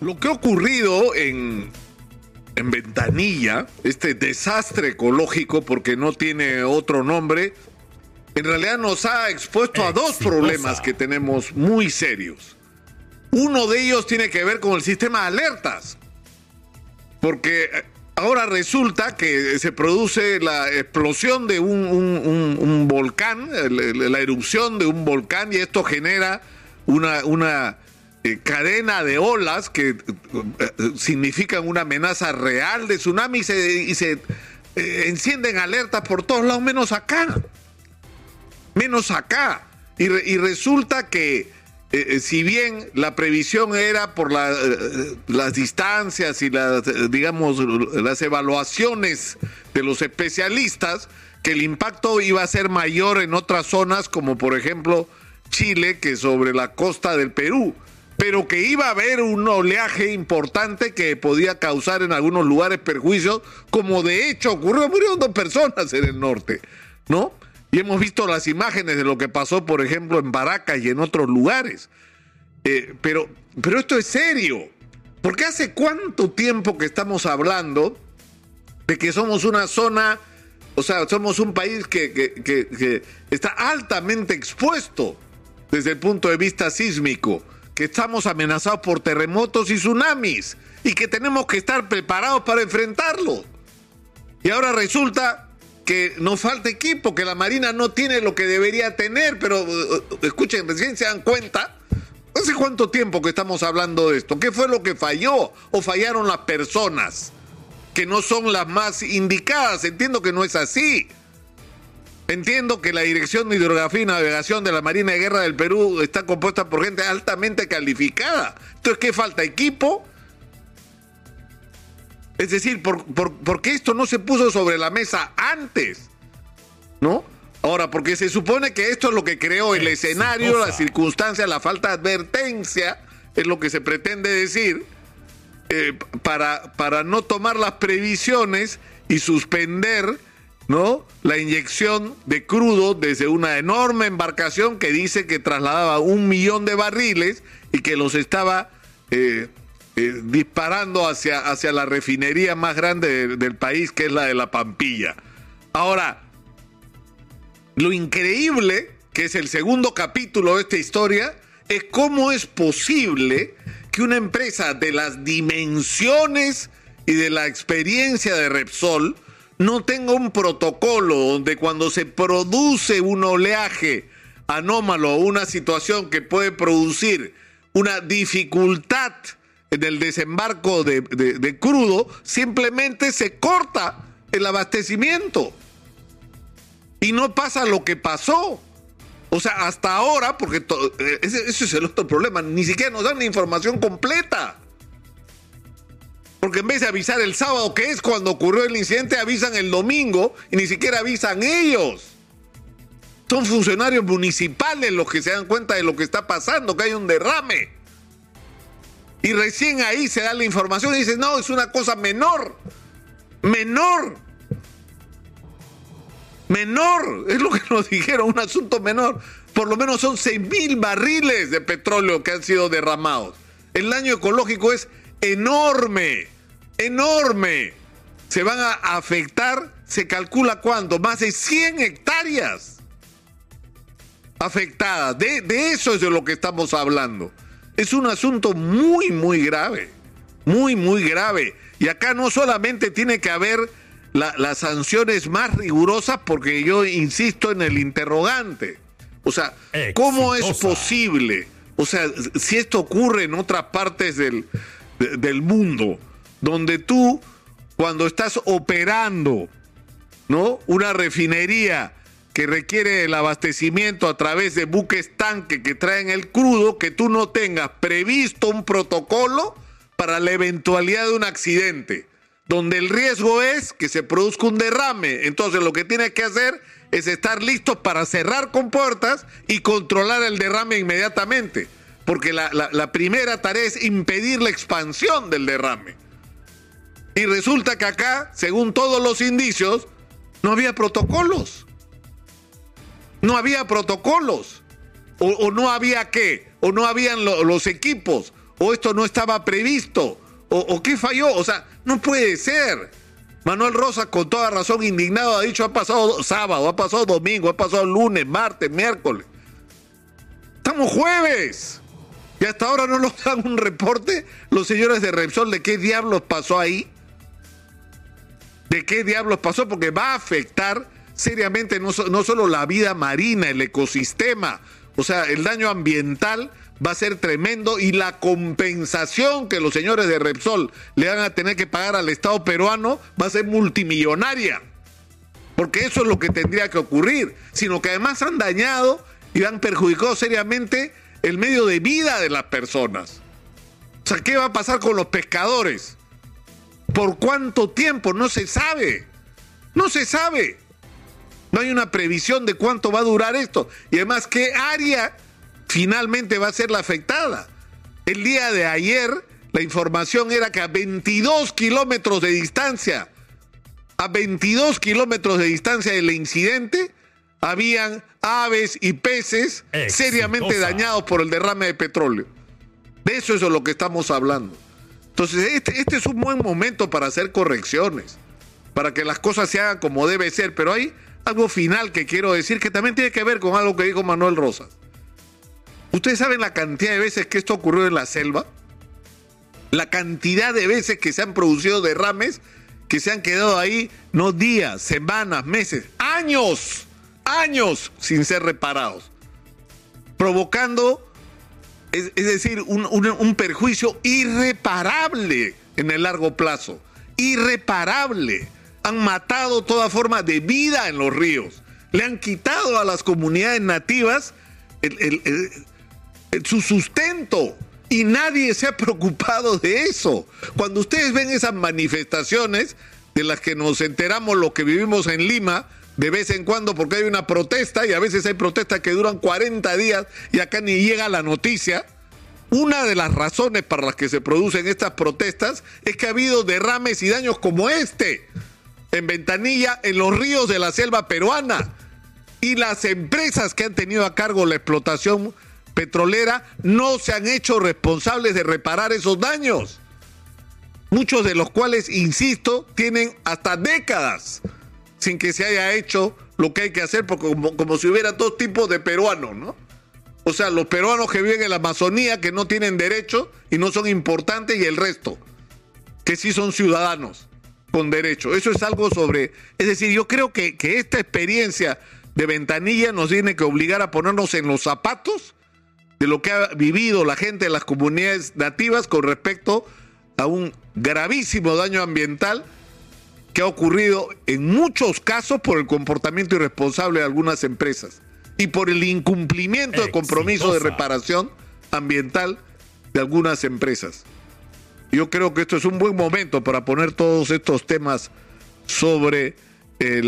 Lo que ha ocurrido en, en Ventanilla, este desastre ecológico, porque no tiene otro nombre, en realidad nos ha expuesto a dos problemas que tenemos muy serios. Uno de ellos tiene que ver con el sistema de alertas, porque eh, ahora resulta que se produce la explosión de un, volcán, la erupción de un volcán, y esto genera una, una eh, cadena de olas que eh, significan una amenaza real de tsunami y se, y se eh, encienden alertas por todos lados, menos acá. Menos acá. Y, resulta que, si bien la previsión era por las distancias y las, digamos, las evaluaciones de los especialistas, que el impacto iba a ser mayor en otras zonas, como por ejemplo Chile, que sobre la costa del Perú pero que iba a haber un oleaje importante que podía causar en algunos lugares perjuicios, como de hecho ocurrió, murieron dos personas en el norte, ¿no? Y hemos visto las imágenes de lo que pasó, por ejemplo, en Baracas y en otros lugares. Eh, pero, pero esto es serio, porque hace cuánto tiempo que estamos hablando de que somos una zona, o sea, somos un país que, que, que está altamente expuesto desde el punto de vista sísmico que estamos amenazados por terremotos y tsunamis y que tenemos que estar preparados para enfrentarlo. Y ahora resulta que nos falta equipo, que la Marina no tiene lo que debería tener, pero uh, uh, escuchen, recién se dan cuenta. ¿Hace cuánto tiempo que estamos hablando de esto? ¿Qué fue lo que falló? ¿O fallaron las personas? Que no son las más indicadas. Entiendo que no es así. Entiendo que la Dirección de Hidrografía y Navegación de la Marina de Guerra del Perú está compuesta por gente altamente calificada. Entonces, ¿qué falta? ¿Equipo? Es decir, ¿por, por, qué esto no se puso sobre la mesa antes? ¿No? Ahora, porque se supone que esto es lo que creó el escenario, la circunstancia, la falta de advertencia, es lo que se pretende decir, eh, para, para no tomar las previsiones y suspender ¿no? La inyección de crudo desde una enorme embarcación que dice que trasladaba un millón de barriles y que los estaba eh, eh, disparando hacia, hacia la refinería más grande del país, que es la de la Pampilla. Ahora, lo increíble, que es el segundo capítulo de esta historia, es cómo es posible que una empresa de las dimensiones y de la experiencia de Repsol, no tenga un protocolo donde cuando se produce un oleaje anómalo o una situación que puede producir una dificultad en el desembarco de, crudo, simplemente se corta el abastecimiento. Y no pasa lo que pasó. O sea, hasta ahora, porque eh, ese, es el otro problema, ni siquiera nos dan la información completa. Porque en vez de avisar el sábado, que es cuando ocurrió el incidente, avisan el domingo y ni siquiera avisan ellos. Son funcionarios municipales los que se dan cuenta de lo que está pasando, que hay un derrame. Y recién ahí se da la información y dicen, no, es una cosa menor. Menor. Menor. Es lo que nos dijeron, un asunto menor. Por lo menos son 6 mil barriles de petróleo que han sido derramados. El daño ecológico es enorme enorme. Se van a afectar, se calcula cuánto, más de 100 hectáreas afectadas. De, eso es de lo que estamos hablando. Es un asunto muy, muy grave, muy, muy grave. Y acá no solamente tiene que haber las sanciones más rigurosas, porque yo insisto en el interrogante. O sea, ¿cómo es posible? O sea, si esto ocurre en otras partes del, del mundo, donde tú, cuando estás operando, ¿no? Una refinería que requiere el abastecimiento a través de buques tanque que traen el crudo, que tú no tengas previsto un protocolo para la eventualidad de un accidente, donde el riesgo es que se produzca un derrame. Entonces lo que tienes que hacer es estar listos para cerrar con puertas y controlar el derrame inmediatamente, porque la, la primera tarea es impedir la expansión del derrame. Y resulta que acá, según todos los indicios, no había protocolos. No había protocolos. O, no había qué. O no habían los equipos. o esto no estaba previsto, o, o qué falló. O sea, no puede ser. Manuel Rosa, con toda razón, indignado, ha dicho, ha pasado sábado, ha pasado domingo, ha pasado lunes, martes, miércoles. Estamos jueves. Y hasta ahora no nos dan un reporte los señores de Repsol de qué diablos pasó ahí. De qué diablos pasó, porque va a afectar seriamente no, no solo la vida marina, el ecosistema, o sea, el daño ambiental va a ser tremendo y la compensación que los señores de Repsol le van a tener que pagar al Estado peruano va a ser multimillonaria. Porque eso es lo que tendría que ocurrir, sino que además han dañado y han perjudicado seriamente el medio de vida de las personas. O sea, ¿qué va a pasar con los pescadores? ¿Por cuánto tiempo? No se sabe. No se sabe. No hay una previsión de cuánto va a durar esto. Y además, ¿qué área finalmente va a ser la afectada? El día de ayer, la información era que a 22 kilómetros de distancia, a 22 kilómetros de distancia del incidente, habían aves y peces Exitosa. seriamente dañados por el derrame de petróleo. De eso es de lo que estamos hablando. Entonces, este, este, es un buen momento para hacer correcciones, para que las cosas se hagan como debe ser, pero hay algo final que quiero decir que también tiene que ver con algo que dijo Manuel Rosas. ¿Ustedes saben la cantidad de veces que esto ocurrió en la selva? La cantidad de veces que se han producido derrames que se han quedado ahí no días, semanas, meses, años años sin ser reparados, provocando, es, decir, un, un, perjuicio irreparable en el largo plazo, irreparable. Han matado toda forma de vida en los ríos, le han quitado a las comunidades nativas su sustento. Y nadie se ha preocupado de eso. Cuando ustedes ven esas manifestaciones de las que nos enteramos lo que vivimos en Lima, de vez en cuando porque hay una protesta y a veces hay protestas que duran 40 días y acá ni llega la noticia. Una de las razones para las que se producen estas protestas es que ha habido derrames y daños como este en Ventanilla, en los ríos de la selva peruana. Y las empresas que han tenido a cargo la explotación petrolera no se han hecho responsables de reparar esos daños. Muchos de los cuales, insisto, tienen hasta décadas sin que se haya hecho lo que hay que hacer, porque como, como si hubiera dos tipos de peruanos, ¿no? O sea, los peruanos que viven en la Amazonía, que no tienen derecho y no son importantes, y el resto, que sí son ciudadanos con derecho. Eso es algo sobre... Es decir, yo creo que, que esta experiencia de ventanilla nos tiene que obligar a ponernos en los zapatos de lo que ha vivido la gente de las comunidades nativas con respecto a un gravísimo daño ambiental que ha ocurrido en muchos casos por el comportamiento irresponsable de algunas empresas y por el incumplimiento de compromiso de reparación ambiental de algunas empresas. Yo creo que esto es un buen momento para poner todos estos temas sobre el